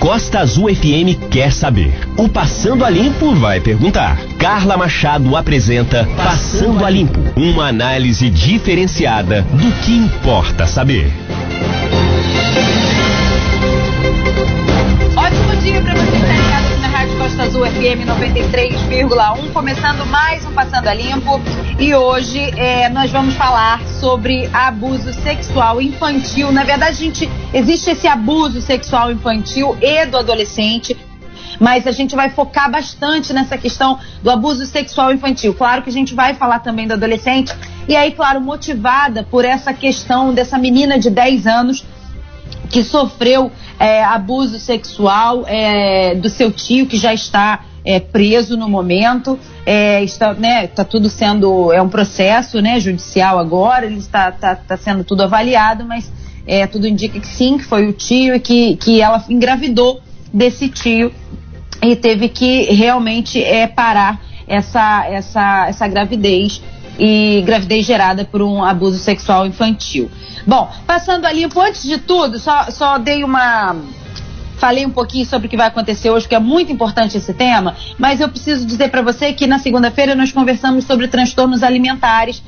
Costa Azul FM quer saber. O Passando a Limpo vai perguntar. Carla Machado apresenta Passando a Limpo, uma análise diferenciada do que importa saber. Ótimo dia para você Azul FM 93,1, começando mais um Passando a Limpo. E hoje é, nós vamos falar sobre abuso sexual infantil. Na verdade, gente, existe esse abuso sexual infantil e do adolescente. Mas a gente vai focar bastante nessa questão do abuso sexual infantil. Claro que a gente vai falar também do adolescente. E aí, claro, motivada por essa questão dessa menina de 10 anos que sofreu é, abuso sexual é, do seu tio, que já está é, preso no momento. É, está, né, tá tudo sendo. É um processo né, judicial agora, ele está tá, tá sendo tudo avaliado, mas é, tudo indica que sim, que foi o tio e que, que ela engravidou desse tio e teve que realmente é, parar essa, essa, essa gravidez e gravidez gerada por um abuso sexual infantil. Bom, passando ali, antes de tudo, só, só dei uma Falei um pouquinho sobre o que vai acontecer hoje, que é muito importante esse tema, mas eu preciso dizer para você que na segunda-feira nós conversamos sobre transtornos alimentares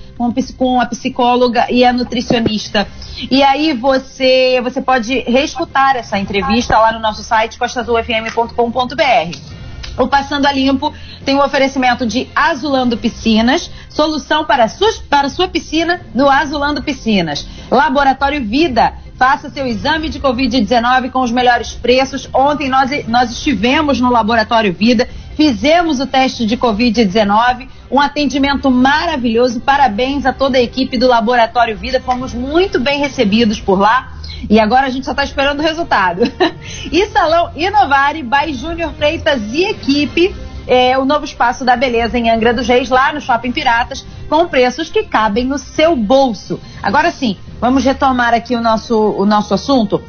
com, a psicóloga e a nutricionista. E aí você, você pode reescutar essa entrevista lá no nosso site costazulfm.com.br. O Passando a Limpo tem o um oferecimento de Azulando Piscinas, solução para, para sua piscina no Azulando Piscinas. Laboratório Vida, Faça seu exame de Covid-19 com os melhores preços. Ontem nós, nós estivemos no Laboratório Vida, fizemos o teste de Covid-19, um atendimento maravilhoso. Parabéns a toda a equipe do Laboratório Vida, fomos muito bem recebidos por lá. E agora a gente só está esperando o resultado. e Salão Inovare, by Júnior Freitas e equipe é, o novo espaço da beleza em Angra dos Reis, lá no Shopping Piratas, com preços que cabem no seu bolso. Agora sim, vamos retomar aqui o nosso, o nosso assunto.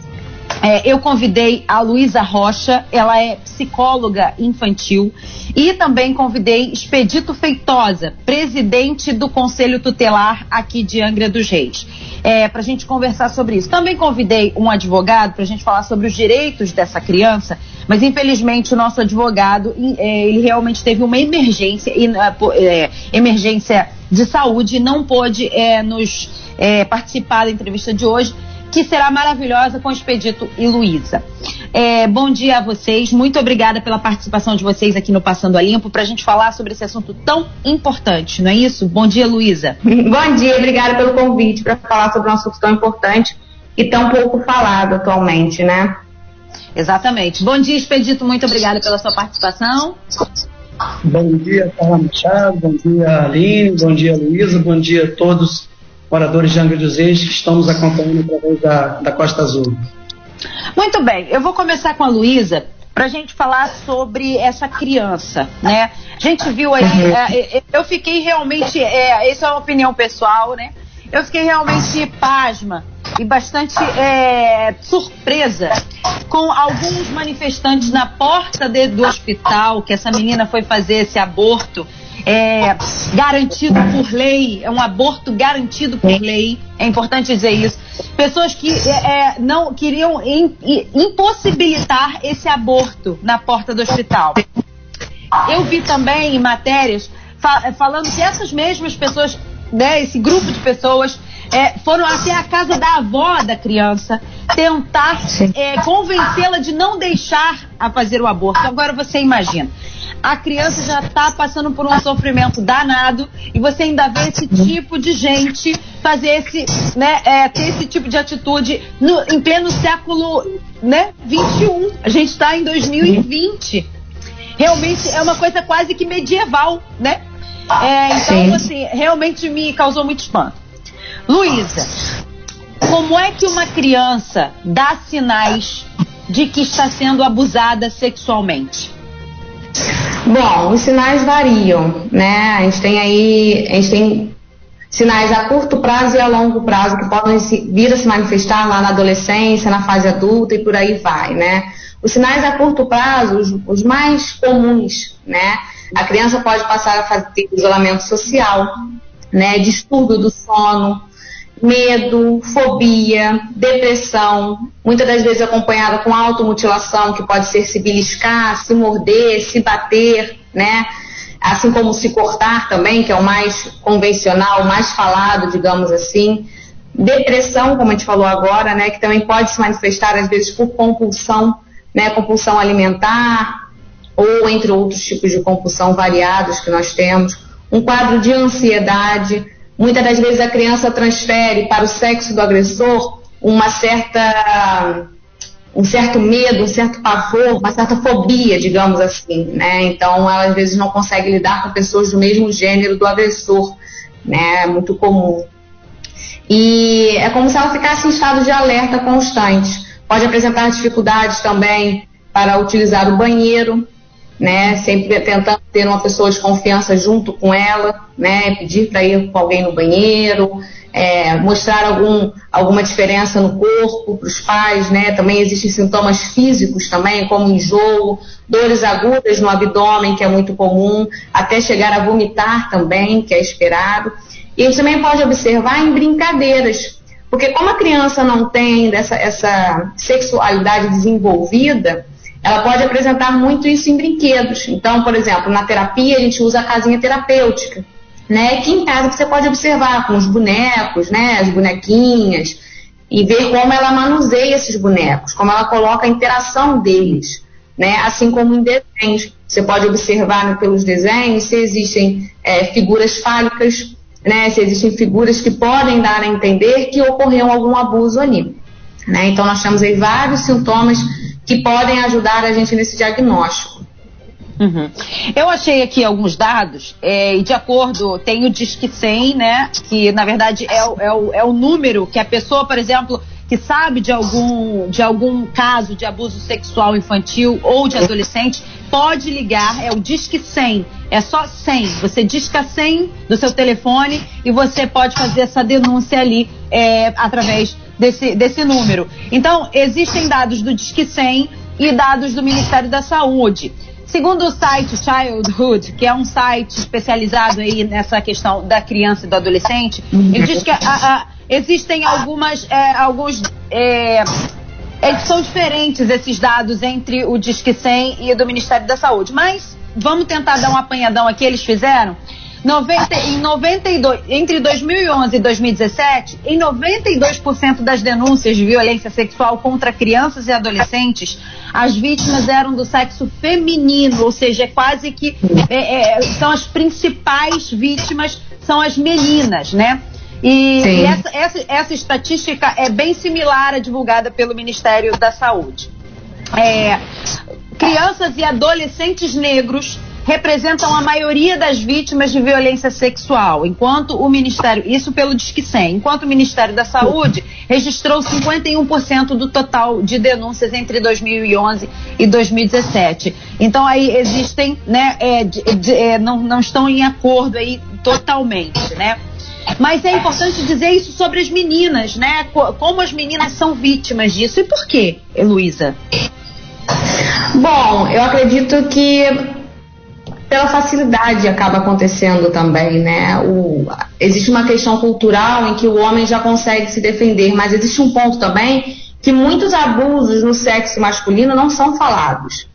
É, eu convidei a Luísa Rocha, ela é psicóloga infantil, e também convidei Expedito Feitosa, presidente do Conselho Tutelar aqui de Angra dos Reis, é, para a gente conversar sobre isso. Também convidei um advogado para a gente falar sobre os direitos dessa criança, mas infelizmente o nosso advogado, é, ele realmente teve uma emergência, é, emergência de saúde e não pôde é, nos é, participar da entrevista de hoje que será maravilhosa com Expedito e Luísa. É, bom dia a vocês, muito obrigada pela participação de vocês aqui no Passando a Limpo para a gente falar sobre esse assunto tão importante, não é isso? Bom dia, Luísa. Bom dia, obrigada pelo convite para falar sobre um assunto tão importante e tão pouco falado atualmente, né? Exatamente. Bom dia, Expedito, muito obrigada pela sua participação. Bom dia, Carla Machado, bom dia, Aline, bom dia, Luísa, bom dia a todos moradores de Angra dos Reis que estão nos acompanhando através da, da Costa Azul. Muito bem, eu vou começar com a Luísa para a gente falar sobre essa criança, né? A gente viu aí, é, é, é, eu fiquei realmente, é, isso é uma opinião pessoal, né? Eu fiquei realmente pasma e bastante é, surpresa com alguns manifestantes na porta de, do hospital que essa menina foi fazer esse aborto é, garantido por lei, é um aborto garantido por lei, é importante dizer isso. Pessoas que é, é não queriam in, impossibilitar esse aborto na porta do hospital. Eu vi também em matérias fa falando que essas mesmas pessoas, né, esse grupo de pessoas, é, foram até a casa da avó da criança tentar é, convencê-la de não deixar a fazer o aborto. Agora você imagina, a criança já está passando por um sofrimento danado e você ainda vê esse tipo de gente fazer esse, né, é, ter esse tipo de atitude no, em pleno século, né, 21. A gente está em 2020. Realmente é uma coisa quase que medieval, né? É, então, Sim. assim, realmente me causou muito espanto. Luísa, como é que uma criança dá sinais de que está sendo abusada sexualmente? Bom, os sinais variam, né? A gente tem aí, a gente tem sinais a curto prazo e a longo prazo que podem vir a se manifestar lá na adolescência, na fase adulta e por aí vai, né? Os sinais a curto prazo, os, os mais comuns, né? A criança pode passar a fazer isolamento social, né? Distúrbio do sono, medo, fobia, depressão, muitas das vezes acompanhada com automutilação, que pode ser se beliscar, se morder, se bater, né? Assim como se cortar também, que é o mais convencional, o mais falado, digamos assim. Depressão, como a gente falou agora, né? Que também pode se manifestar às vezes por compulsão, né? Compulsão alimentar, ou entre outros tipos de compulsão variados que nós temos. Um quadro de ansiedade, Muitas das vezes a criança transfere para o sexo do agressor uma certa um certo medo, um certo pavor, uma certa fobia, digamos assim, né? Então, ela às vezes não consegue lidar com pessoas do mesmo gênero do agressor, né? É muito comum. E é como se ela ficasse em estado de alerta constante. Pode apresentar dificuldades também para utilizar o banheiro, né? Sempre tentando ter uma pessoa de confiança junto com ela, né? Pedir para ir com alguém no banheiro, é, mostrar algum, alguma diferença no corpo para os pais, né? Também existem sintomas físicos também, como enjoo, dores agudas no abdômen, que é muito comum, até chegar a vomitar também, que é esperado. E a gente também pode observar em brincadeiras, porque como a criança não tem essa, essa sexualidade desenvolvida, ela pode apresentar muito isso em brinquedos. Então, por exemplo, na terapia a gente usa a casinha terapêutica, né? Que em casa você pode observar com os bonecos, né? As bonequinhas e ver como ela manuseia esses bonecos, como ela coloca a interação deles, né? Assim como em desenhos, você pode observar pelos desenhos se existem é, figuras fálicas, né? Se existem figuras que podem dar a entender que ocorreu algum abuso ali, né? Então nós temos aí vários sintomas que podem ajudar a gente nesse diagnóstico. Uhum. Eu achei aqui alguns dados, é, e de acordo, tem o Disque 100, né? Que na verdade é, é, o, é o número que a pessoa, por exemplo, que sabe de algum, de algum caso de abuso sexual infantil ou de adolescente, pode ligar, é o Disque 100. É só 100. Você disca 100 do seu telefone e você pode fazer essa denúncia ali é, através desse, desse número. Então, existem dados do Disque 100 e dados do Ministério da Saúde. Segundo o site Childhood, que é um site especializado aí nessa questão da criança e do adolescente, ele diz que a, a, existem algumas, é, alguns, é, é, são diferentes esses dados entre o Disque 100 e o do Ministério da Saúde. Mas vamos tentar dar um apanhadão aqui, eles fizeram. 90, em 92, entre 2011 e 2017, em 92% das denúncias de violência sexual contra crianças e adolescentes, as vítimas eram do sexo feminino, ou seja, é quase que é, é, são as principais vítimas, são as meninas, né? E, e essa, essa, essa, estatística é bem similar à divulgada pelo Ministério da Saúde. É, crianças e adolescentes negros representam a maioria das vítimas de violência sexual, enquanto o Ministério, isso pelo Disque 100, enquanto o Ministério da Saúde registrou 51% do total de denúncias entre 2011 e 2017. Então aí existem, né, é, de, de, é, não, não estão em acordo aí totalmente, né? Mas é importante dizer isso sobre as meninas, né? Como as meninas são vítimas disso e por quê, Heloísa? Bom, eu acredito que pela facilidade acaba acontecendo também, né? O, existe uma questão cultural em que o homem já consegue se defender, mas existe um ponto também que muitos abusos no sexo masculino não são falados,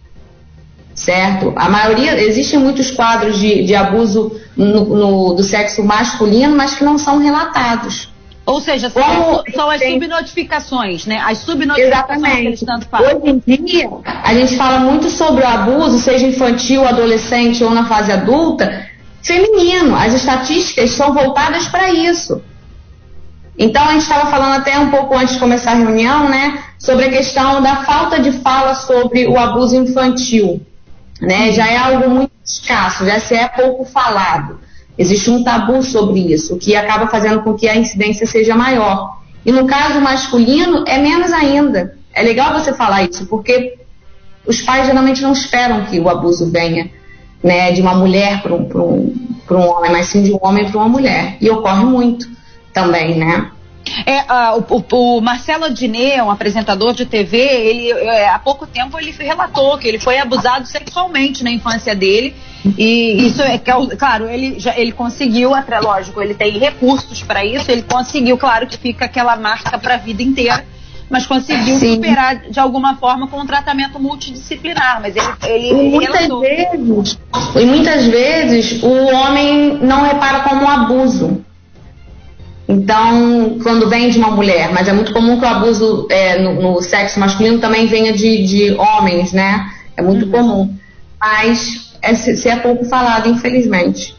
certo? A maioria, existem muitos quadros de, de abuso no, no, do sexo masculino, mas que não são relatados. Ou seja, são, Como, são as subnotificações, né? As subnotificações Exatamente. que eles tanto falam. Hoje em dia, a gente fala muito sobre o abuso, seja infantil, adolescente ou na fase adulta, feminino. As estatísticas são voltadas para isso. Então, a gente estava falando até um pouco antes de começar a reunião, né? Sobre a questão da falta de fala sobre o abuso infantil. Né? Já é algo muito escasso, já se é pouco falado. Existe um tabu sobre isso, o que acaba fazendo com que a incidência seja maior. E no caso masculino, é menos ainda. É legal você falar isso, porque os pais geralmente não esperam que o abuso venha né, de uma mulher para um, um, um homem, mas sim de um homem para uma mulher. E ocorre muito também, né? É, uh, o, o, Marcelo Adnet, um apresentador de TV, ele é, há pouco tempo ele relatou que ele foi abusado sexualmente na infância dele E isso é, claro, ele já ele conseguiu, até lógico, ele tem recursos para isso, ele conseguiu, claro que fica aquela marca para a vida inteira, mas conseguiu Sim. superar de alguma forma com um tratamento multidisciplinar. Mas ele, ele, e muitas relatou. vezes, e muitas vezes o homem não repara como um abuso. Então, quando vem de uma mulher, mas é muito comum que o abuso é, no, no, sexo masculino também venha de, de homens, né? É muito uhum. comum. Mas é, se é pouco falado, infelizmente.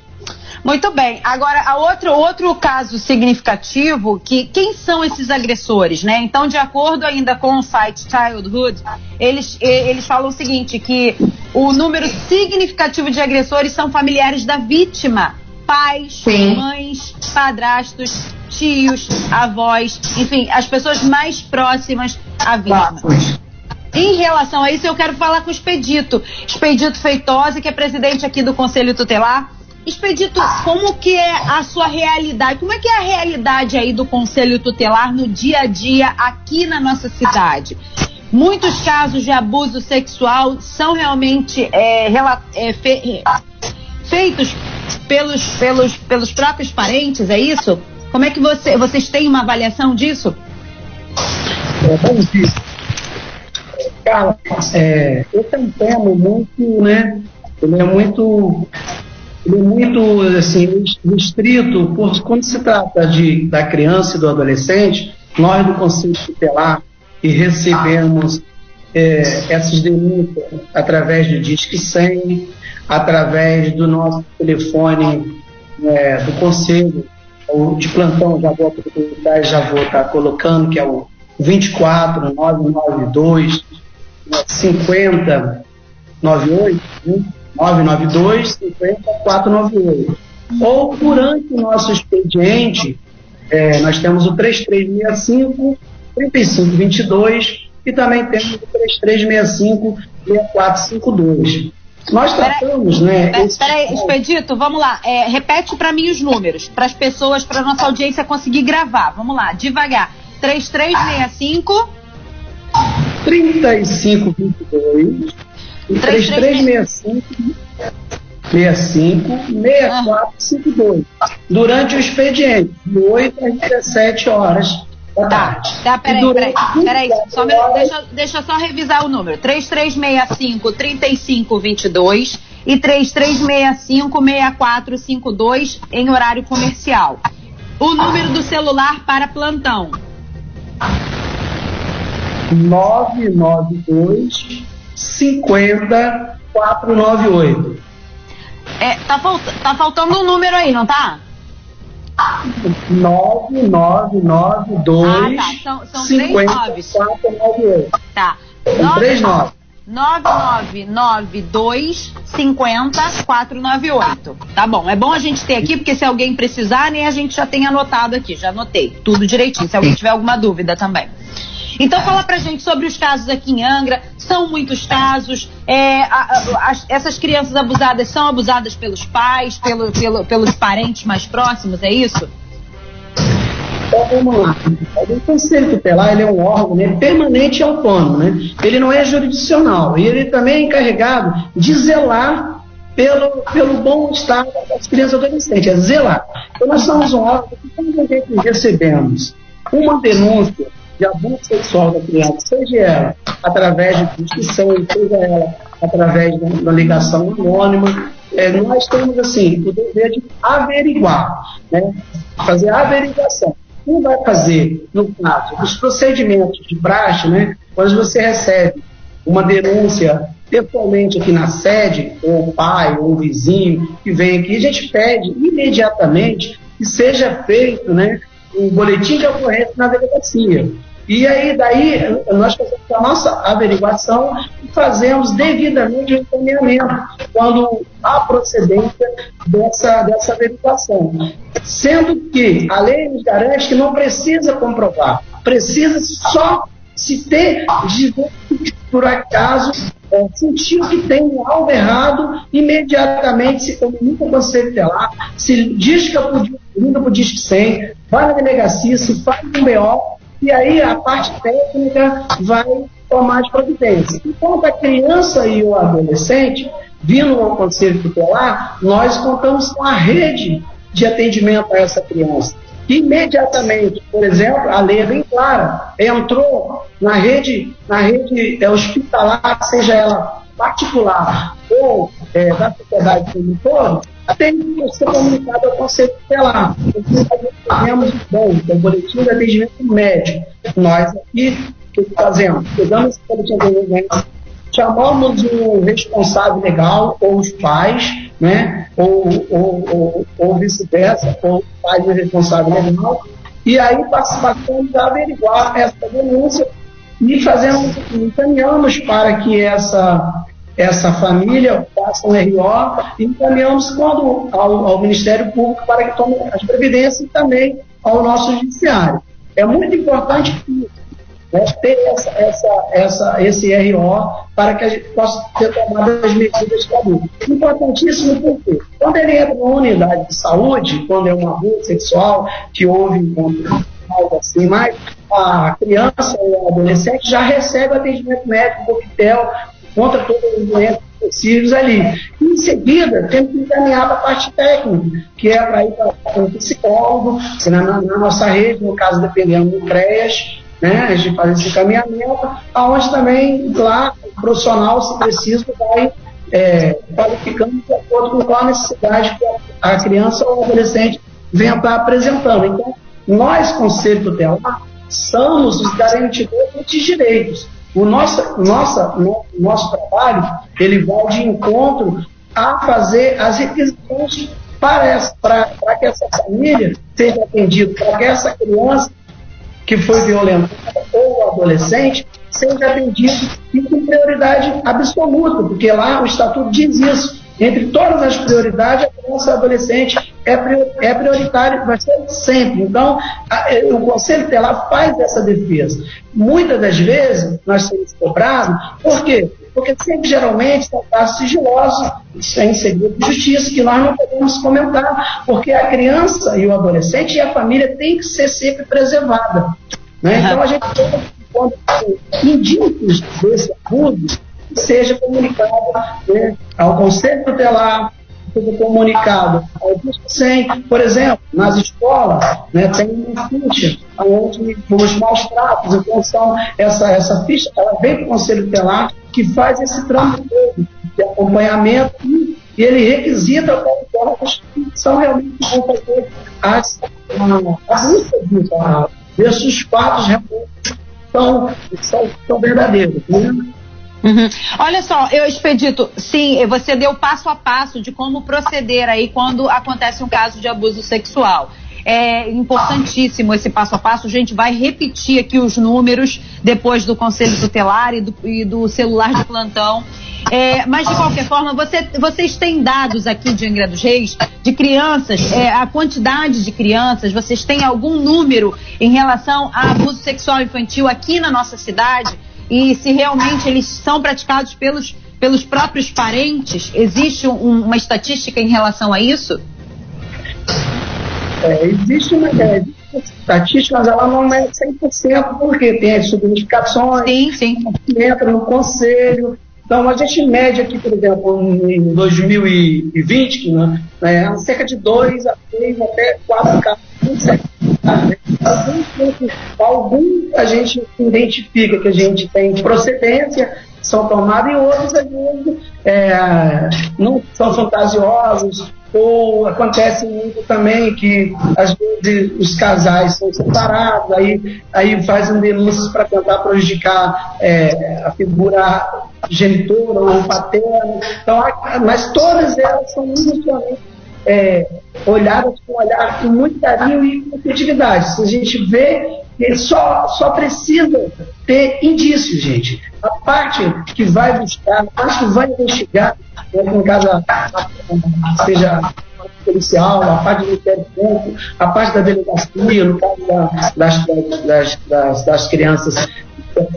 Muito bem. Agora, outro, outro caso significativo, que quem são esses agressores, né? Então, de acordo ainda com o site Childhood, eles, eles falam o seguinte, que o número significativo de agressores são familiares da vítima. Pais, Sim. mães, padrastos, tios, avós, enfim, as pessoas mais próximas à vítima. Em relação a isso, eu quero falar com o Expedito. Expedito Feitosa, que é presidente aqui do Conselho Tutelar. Expedito, como que é a sua realidade? Como é que é a realidade aí do Conselho Tutelar no dia a dia aqui na nossa cidade? Muitos casos de abuso sexual são realmente é, é, fe, feitos pelos, pelos, pelos próprios parentes, é isso? Como é que você, vocês têm uma avaliação disso? É, bom dia. Carla, é, esse é um tema muito, né? Ele é muito ele é muito assim, restrito, por quando se trata de, da criança e do adolescente, nós do Conselho Tutelar, que recebemos é, essas denúncias através do Disque 100, através do nosso telefone é, do Conselho, o de plantão, já vou já vou estar colocando, que é o 24 992 50 98, né? 992 50 498. Ou durante o nosso expediente, é, nós temos o 3365 3522 e também temos o 3365 6452. Nós tratamos, né? Peraí, Expedito, vamos lá. É, repete para mim os números, para as pessoas, para nossa audiência conseguir gravar. Vamos lá, devagar. 3365 3522 e 3365 65 6452 durante o expediente, de 8 às 17 horas da tá, tarde. Tá, peraí, peraí, peraí, só deixa, deixa só revisar o número. 3365 3522 e 3365 6452 em horário comercial. O número do celular para plantão. 992 50 498. É, tá, falt, tá faltando um número aí, não tá? 9992 ah, tá. São, são 5498. Tá. São 3 9. 9992 50 498. Tá bom, é bom a gente ter aqui, porque se alguém precisar, nem a gente já tem anotado aqui, já anotei tudo direitinho, se alguém tiver alguma dúvida também. Então fala pra gente sobre os casos aqui em Angra. São muitos casos. É, a, a, as, essas crianças abusadas são abusadas pelos pais, pelo, pelo, pelos parentes mais próximos, é isso? Então vamos lá. O Conselho Tutelar ele é um órgão né, permanente e autônomo. Né? Ele não é jurisdicional. E ele também é encarregado de zelar pelo, pelo bom estado das crianças adolescentes. É zelar. Então nós somos um órgão que recebemos uma denúncia de abuso sexual da criança, seja ela através de discussão, seja ela através de uma ligação anônima, é, nós temos assim o dever de averiguar, né? fazer a averiguação. Quem vai fazer, no caso, os procedimentos de praxe, né? quando você recebe uma denúncia pessoalmente aqui na sede, ou o pai, ou o vizinho que vem aqui, a gente pede imediatamente que seja feito né, um boletim de ocorrência na delegacia. E aí, daí, nós fazemos a nossa averiguação e fazemos devidamente o encaminhamento quando há procedência dessa, dessa averiguação. Sendo que a lei nos garante que não precisa comprovar, precisa só se ter, de, por acaso, é, que tem algo errado, imediatamente se comunica com o Telar, se diz que liga para o Disque 100, vai na delegacia, se faz um BO, e aí a parte técnica vai tomar as providências. Enquanto a criança e o adolescente, vindo ao conselho tutelar, nós contamos com a rede de atendimento a essa criança. Imediatamente, por exemplo, a lei é bem clara, entrou na rede, na rede é, hospitalar, seja ela particular ou é, da sociedade como um todo, que ser comunicado ao Conselho Tutelar. Nós temos bom, o boletim de atendimento médico. Nós aqui, o que fazemos? Pegamos esse boletim de atendimento, chamamos o responsável legal, ou os pais, né? ou, ou, ou, ou vice-versa, ou os pais do responsável legal, e aí passamos a averiguar essa denúncia e fazemos, encaminhamos para que essa essa família faça um RO e encaminhamos quando, ao, ao, Ministério Público para que tome as previdências e também ao nosso judiciário. É muito importante né, ter essa, essa, essa, esse RO para que a gente possa ter tomado as medidas cabidas. Importantíssimo porque quando ele entra numa unidade de saúde, quando é um abuso sexual, que houve encontro algo assim, mas a criança ou adolescente já recebe atendimento médico, coquetel, contra todos os doentes possíveis ali. E, em seguida, temos que encaminhar para a parte técnica, que é para ir para um psicólogo, na, na, nossa rede, no caso, dependendo do CREAS, né, a gente faz esse encaminhamento, aonde também lá o profissional, se preciso, vai é, qualificando de acordo com a necessidade que a criança ou o adolescente venha estar apresentando. Então, nós, Conselho Tutelar, somos os garantidores de direitos. O nosso, nossa, no, nosso trabalho ele vai de encontro a fazer as requisições para, para, para que essa família seja atendida, para que essa criança que foi violentada ou adolescente seja atendido e com prioridade absoluta, porque lá o Estatuto diz isso. Entre todas as prioridades, a criança e adolescente é, é prioritário, vai ser sempre. Então, a, é, o Conselho Tutelar faz essa defesa. Muitas das vezes, nós somos cobrados, por quê? Porque sempre, geralmente, são casos sigilosos, sem segredo de justiça, que nós não podemos comentar, porque a criança e o adolescente e a família têm que ser sempre preservada. Né? Então, a gente tem, quando indícios desse abuso, seja comunicado né, ao Conselho Tutelar, seja comunicado 100. Por exemplo, nas escolas, né, tem uma ficha onde os maus tratos, então são essa, essa ficha, ela vem para o Conselho Tutelar, que faz esse trâmite de acompanhamento e, ele requisita para os que são realmente vão fazer as, a, busca disso, ver se os fatos realmente são, são, são verdadeiros. Né? Uhum. Olha só, eu expedito, sim, você deu passo a passo de como proceder aí quando acontece um caso de abuso sexual. É importantíssimo esse passo a passo. A gente vai repetir aqui os números depois do conselho tutelar e do, e do celular de plantão. É, mas de qualquer forma, você, vocês têm dados aqui de Angra dos Reis de crianças, é, a quantidade de crianças, vocês têm algum número em relação a abuso sexual infantil aqui na nossa cidade? E se realmente eles são praticados pelos, pelos próprios parentes? Existe um, uma estatística em relação a isso? É, existe uma é, estatística, mas ela não é 100%, porque tem as subnotificações, sim, sim. entra no conselho. Então, a gente mede aqui, por exemplo, em 2020, que, né, é cerca de 2 a 3 até 4 casos Alguns a gente identifica que a gente tem procedência, são tomados, e outros, às vezes, é, não são fantasiosos, ou acontece muito também que, às vezes, os casais são separados, aí, aí fazem denúncias para tentar prejudicar é, a figura genitora ou paterna. Então, mas todas elas são minimamente é, olhadas com olhar com muito carinho e com efetividade. Se a gente vê, ele só, só precisa ter indícios, gente. A parte que vai buscar, a parte que vai investigar, né, seja policial, a parte do Ministério Público, a parte da delegacia, no caso da, das, das, das, das, crianças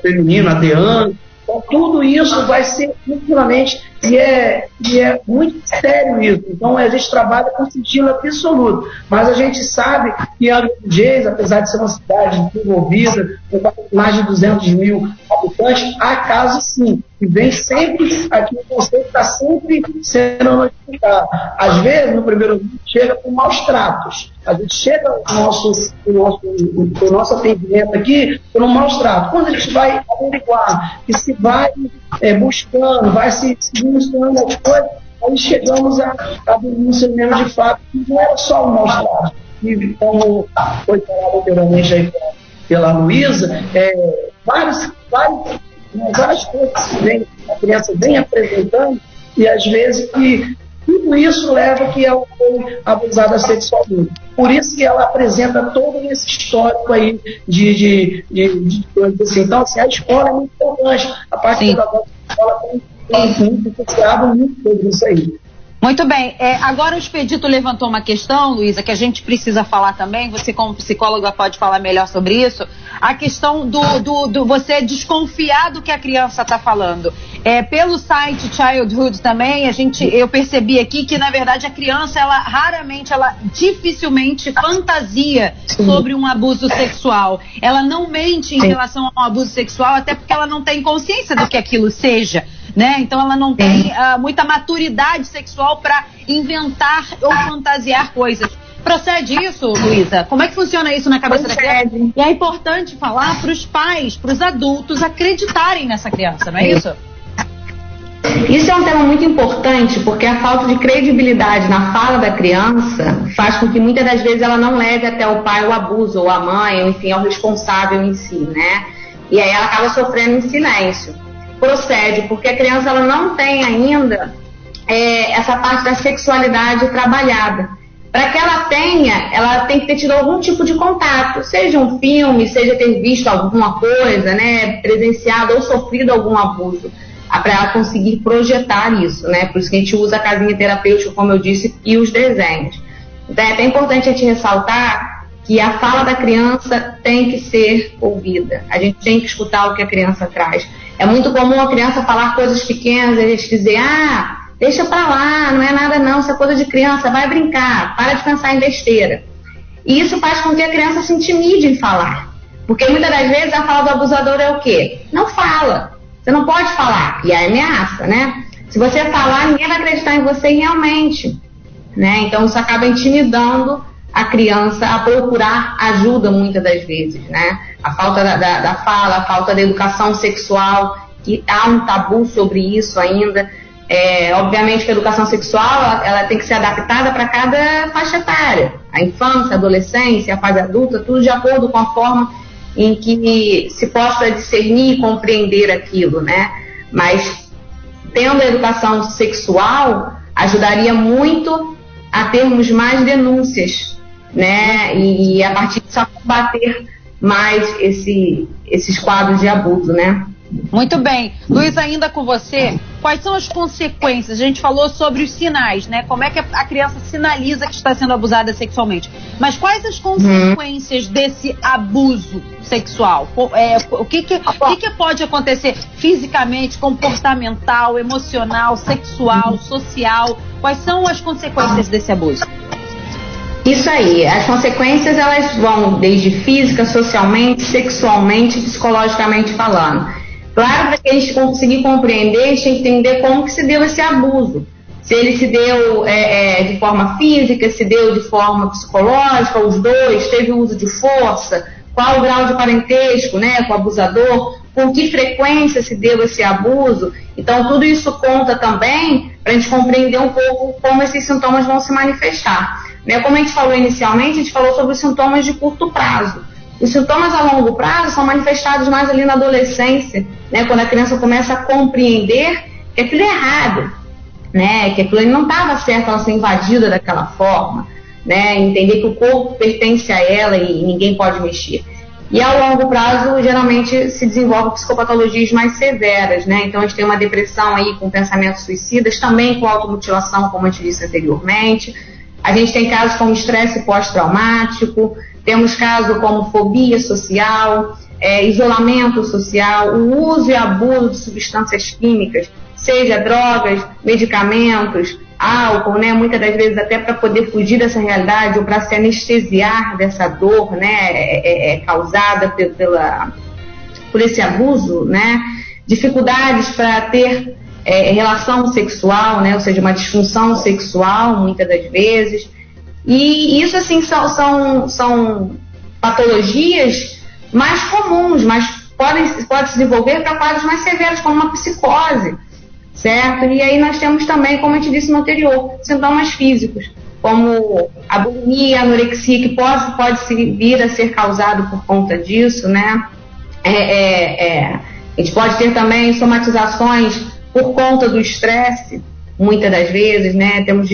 femininas, a DEAN, então, tudo isso vai ser futuramente e é, e é muito sério isso. Então a gente trabalha com sigilo absoluto. Mas a gente sabe que Angra dos apesar de ser uma cidade desenvolvida, com mais de 200 mil habitantes, há casos sim. E vem sempre, aqui o conceito está sempre sendo notificado. Às vezes, no primeiro momento, chega com maus tratos. A gente chega o nosso, o nosso, o nosso atendimento aqui por um maus trato. Quando a gente vai averiguar e se vai é, buscando, vai se, se mostrando as coisas, aí chegamos a, a denúncia mesmo de fato que não era só o maus trato. E como foi falado anteriormente aí pela Luísa, é, vários, vários, várias coisas que vem, a criança vem apresentando e às vezes que tudo isso leva que ela foi abusada sexualmente. Por isso que ela apresenta todo esse histórico aí de, de, de, de coisas assim. Então, assim, a escola é muito importante. A parte Sim. da escola tem, muito associado muito isso aí. Muito bem. É, agora o Expedito levantou uma questão, Luísa, que a gente precisa falar também. Você, como psicóloga, pode falar melhor sobre isso. A questão do, do, do você desconfiar do que a criança está falando. É, pelo site Childhood também, a gente, eu percebi aqui que, na verdade, a criança, ela raramente, ela dificilmente fantasia sobre um abuso sexual. Ela não mente em relação a um abuso sexual, até porque ela não tem consciência do que aquilo seja né? Então ela não tem uh, muita maturidade sexual para inventar ou fantasiar coisas. Procede isso, Luísa? Como é que funciona isso na cabeça Procede. da criança? E é importante falar para os pais, para os adultos acreditarem nessa criança, não é isso? Isso é um tema muito importante porque a falta de credibilidade na fala da criança faz com que muitas das vezes ela não leve até o pai o abuso, ou a mãe, ou enfim, ao responsável em si, né? E aí ela acaba sofrendo em silêncio procede, porque a criança ela não tem ainda é, essa parte da sexualidade trabalhada. Para que ela tenha, ela tem que ter tido algum tipo de contato, seja um filme, seja ter visto alguma coisa, né, presenciado ou sofrido algum abuso, para ela conseguir projetar isso, né? Por isso que a gente usa a casinha terapêutica, como eu disse, e os desenhos. Então é importante a gente ressaltar que a fala da criança tem que ser ouvida. A gente tem que escutar o que a criança traz. É muito comum a criança falar coisas pequenas e a gente dizer, ah, deixa pra lá, não é nada não, isso é coisa de criança, vai brincar, para de pensar em besteira. E isso faz com que a criança se intimide em falar. Porque muitas das vezes a fala do abusador é o quê? Não fala. Você não pode falar. E é ameaça, né? Se você falar, ninguém vai acreditar em você realmente. Né? Então isso acaba intimidando a criança a procurar ajuda muitas das vezes, né? A falta da, da, da fala, a falta da educação sexual, que há um tabu sobre isso ainda. É, obviamente que a educação sexual ela, ela tem que ser adaptada para cada faixa etária. A infância, a adolescência, a fase adulta, tudo de acordo com a forma em que se possa discernir e compreender aquilo, né? Mas tendo a educação sexual, ajudaria muito a termos mais denúncias né? E a partir disso combater mais esse, esses quadros de abuso, né? Muito bem. Luiz, ainda com você, quais são as consequências? A gente falou sobre os sinais, né? Como é que a criança sinaliza que está sendo abusada sexualmente. Mas quais as consequências uhum. desse abuso sexual? É, o que, que, o que, que pode acontecer fisicamente, comportamental, emocional, sexual, social? Quais são as consequências desse abuso? Isso aí, as consequências elas vão desde física, socialmente, sexualmente, psicologicamente falando. Claro, para que a gente conseguir compreender, a gente tem que entender como que se deu esse abuso. Se ele se deu é, é, de forma física, se deu de forma psicológica, os dois, teve uso de força, qual o grau de parentesco né, com o abusador, com que frequência se deu esse abuso. Então, tudo isso conta também para a gente compreender um pouco como esses sintomas vão se manifestar. Né? Como a gente falou inicialmente, a gente falou sobre os sintomas de curto prazo. Os sintomas a longo prazo são manifestados mais ali na adolescência, né? quando a criança começa a compreender que aquilo é errado, né? que aquilo não estava certo ela ser invadida daquela forma, né? entender que o corpo pertence a ela e ninguém pode mexer. E a longo prazo, geralmente, se desenvolve psicopatologias mais severas, né? Então, a gente tem uma depressão aí com pensamentos suicidas, também com automutilação, como a gente disse anteriormente, a gente tem casos como estresse pós-traumático, temos casos como fobia social, é, isolamento social, o uso e abuso de substâncias químicas, seja drogas, medicamentos, álcool, né? Muitas das vezes até para poder fugir dessa realidade ou para se anestesiar dessa dor, né? É, é, é causada pela, por esse abuso, né? Dificuldades para ter é, relação sexual, né? Ou seja, uma disfunção sexual, muitas das vezes. E isso, assim, são, são, são patologias mais comuns, mas podem pode se desenvolver para quadros mais severos, como uma psicose, certo? E aí nós temos também, como eu te disse no anterior, sintomas físicos, como a bulimia, a anorexia, que pode, pode vir a ser causado por conta disso, né? É, é, é. A gente pode ter também somatizações por conta do estresse, muitas das vezes, né? Temos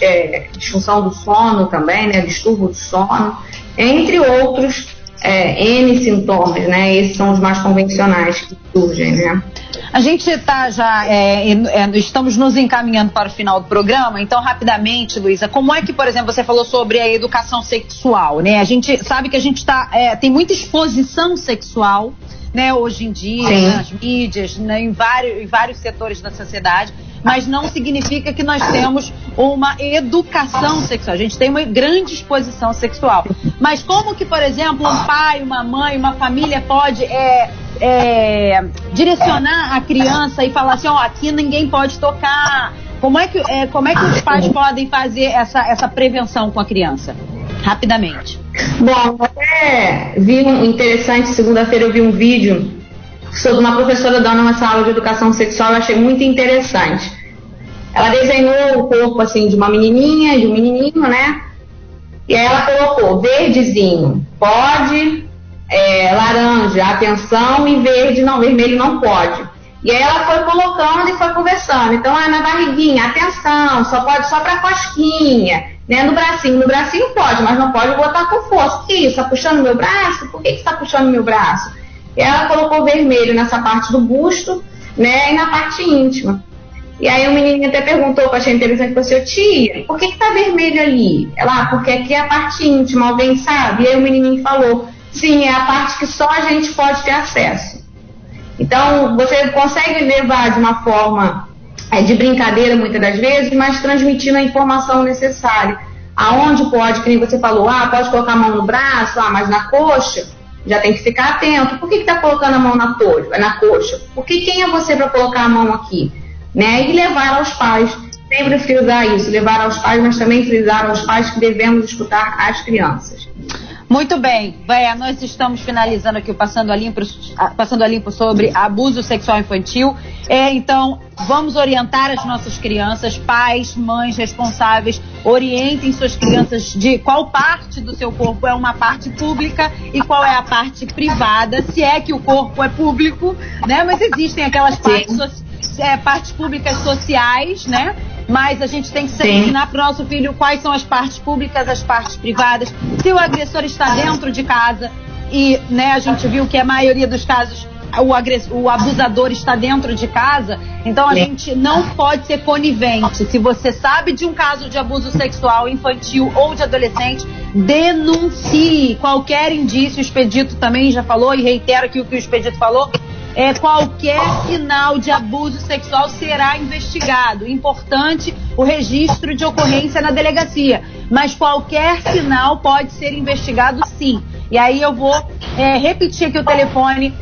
é, disfunção do sono também, né? Distúrbio do sono, entre outros é, N sintomas, né? Esses são os mais convencionais que surgem, né? A gente está já, é, é, estamos nos encaminhando para o final do programa, então rapidamente, Luísa, como é que, por exemplo, você falou sobre a educação sexual, né? A gente sabe que a gente tá, é, tem muita exposição sexual, né, hoje em dia, Sim. nas mídias, né, em, vários, em vários setores da sociedade, mas não significa que nós temos uma educação sexual. A gente tem uma grande exposição sexual. Mas como que, por exemplo, um pai, uma mãe, uma família pode é, é, direcionar a criança e falar assim, ó, oh, aqui ninguém pode tocar. Como é que, é, como é que os pais podem fazer essa, essa prevenção com a criança? Rapidamente. Bom, até vi um interessante, segunda-feira eu vi um vídeo sobre uma professora dando uma sala de educação sexual, eu achei muito interessante. Ela desenhou o corpo assim de uma menininha, de um menininho, né? E aí ela colocou verdezinho, pode, é, laranja, atenção, e verde, não, vermelho não pode. E aí ela foi colocando e foi conversando. Então, ah, na barriguinha, atenção, só pode só para cosquinha. Né, no bracinho, no bracinho pode, mas não pode botar com força. Que isso? Está puxando meu braço? Por que está puxando meu braço? E ela colocou vermelho nessa parte do busto, né, e na parte íntima. E aí o menininho até perguntou, que eu achei interessante, falou assim, tia, por que, que tá vermelho ali? Ela, ah, porque aqui é a parte íntima, alguém sabe? E aí o menininho falou, sim, é a parte que só a gente pode ter acesso. Então, você consegue levar de uma forma é, de brincadeira, muitas das vezes, mas transmitindo a informação necessária. Aonde pode, que nem você falou, ah, pode colocar a mão no braço, ah, mas na coxa, já tem que ficar atento. Por que está colocando a mão na coxa? Na coxa? Porque quem é você para colocar a mão aqui? Né? E levar aos pais. Sempre frisar isso, levar aos pais, mas também frisar aos pais que devemos escutar as crianças. Muito bem, Véia, nós estamos finalizando aqui o Passando a Limpo, Passando a Limpo sobre abuso sexual infantil. É, então, vamos orientar as nossas crianças, pais, mães responsáveis, orientem suas crianças de qual parte do seu corpo é uma parte pública e qual é a parte privada, se é que o corpo é público, né? Mas existem aquelas partes, é, partes públicas sociais, né? mas a gente tem que Sim. ensinar para o nosso filho quais são as partes públicas, as partes privadas. Se o agressor está dentro de casa e né, a gente viu que a maioria dos casos o, agressor, o abusador está dentro de casa, então a Sim. gente não pode ser conivente. Se você sabe de um caso de abuso sexual infantil ou de adolescente, denuncie qualquer indício. O Expedito também já falou e reitero aqui o que o Expedito falou é, qualquer sinal de abuso sexual será investigado. Importante o registro de ocorrência na delegacia, mas qualquer sinal pode ser investigado sim. E aí eu vou é, repetir aqui o telefone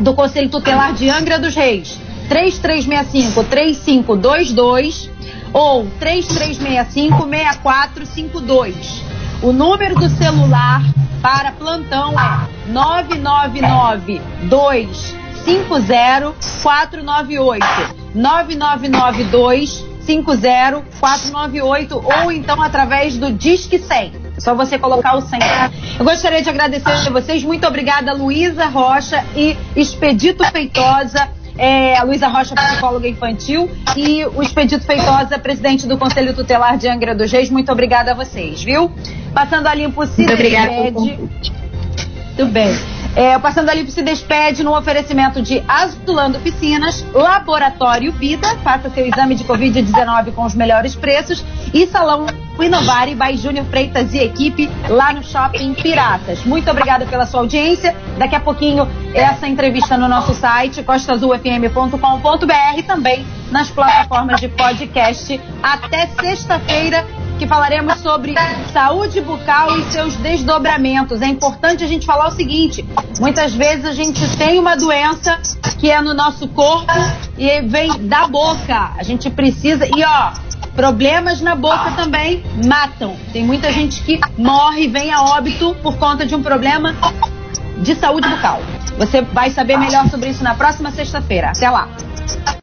do Conselho Tutelar de Angra dos Reis: 3365-3522 ou 3365-6452. O número do celular para plantão é 999 2 50498 9992 50498 ou então através do Disque 100. É só você colocar o 100. Eu gostaria de agradecer a vocês. Muito obrigada, Luísa Rocha e Expedito Feitosa. É, a Luísa Rocha, psicóloga infantil, e o Expedito Feitosa, presidente do Conselho Tutelar de Angra dos Reis. Muito obrigada a vocês, viu? Passando a limpo, Muito despede. Tudo bem. É, o Passando a Limpo se despede no oferecimento de Azulando Piscinas, Laboratório Vida, faça seu exame de Covid-19 com os melhores preços. E Salão Inovari by Júnior Freitas e equipe lá no Shopping Piratas. Muito obrigada pela sua audiência. Daqui a pouquinho essa entrevista no nosso site costazulfm.com.br também nas plataformas de podcast até sexta-feira que falaremos sobre saúde bucal e seus desdobramentos. É importante a gente falar o seguinte: muitas vezes a gente tem uma doença que é no nosso corpo e vem da boca. A gente precisa. E ó, problemas na boca também matam. Tem muita gente que morre e vem a óbito por conta de um problema de saúde bucal. Você vai saber melhor sobre isso na próxima sexta-feira. Até lá.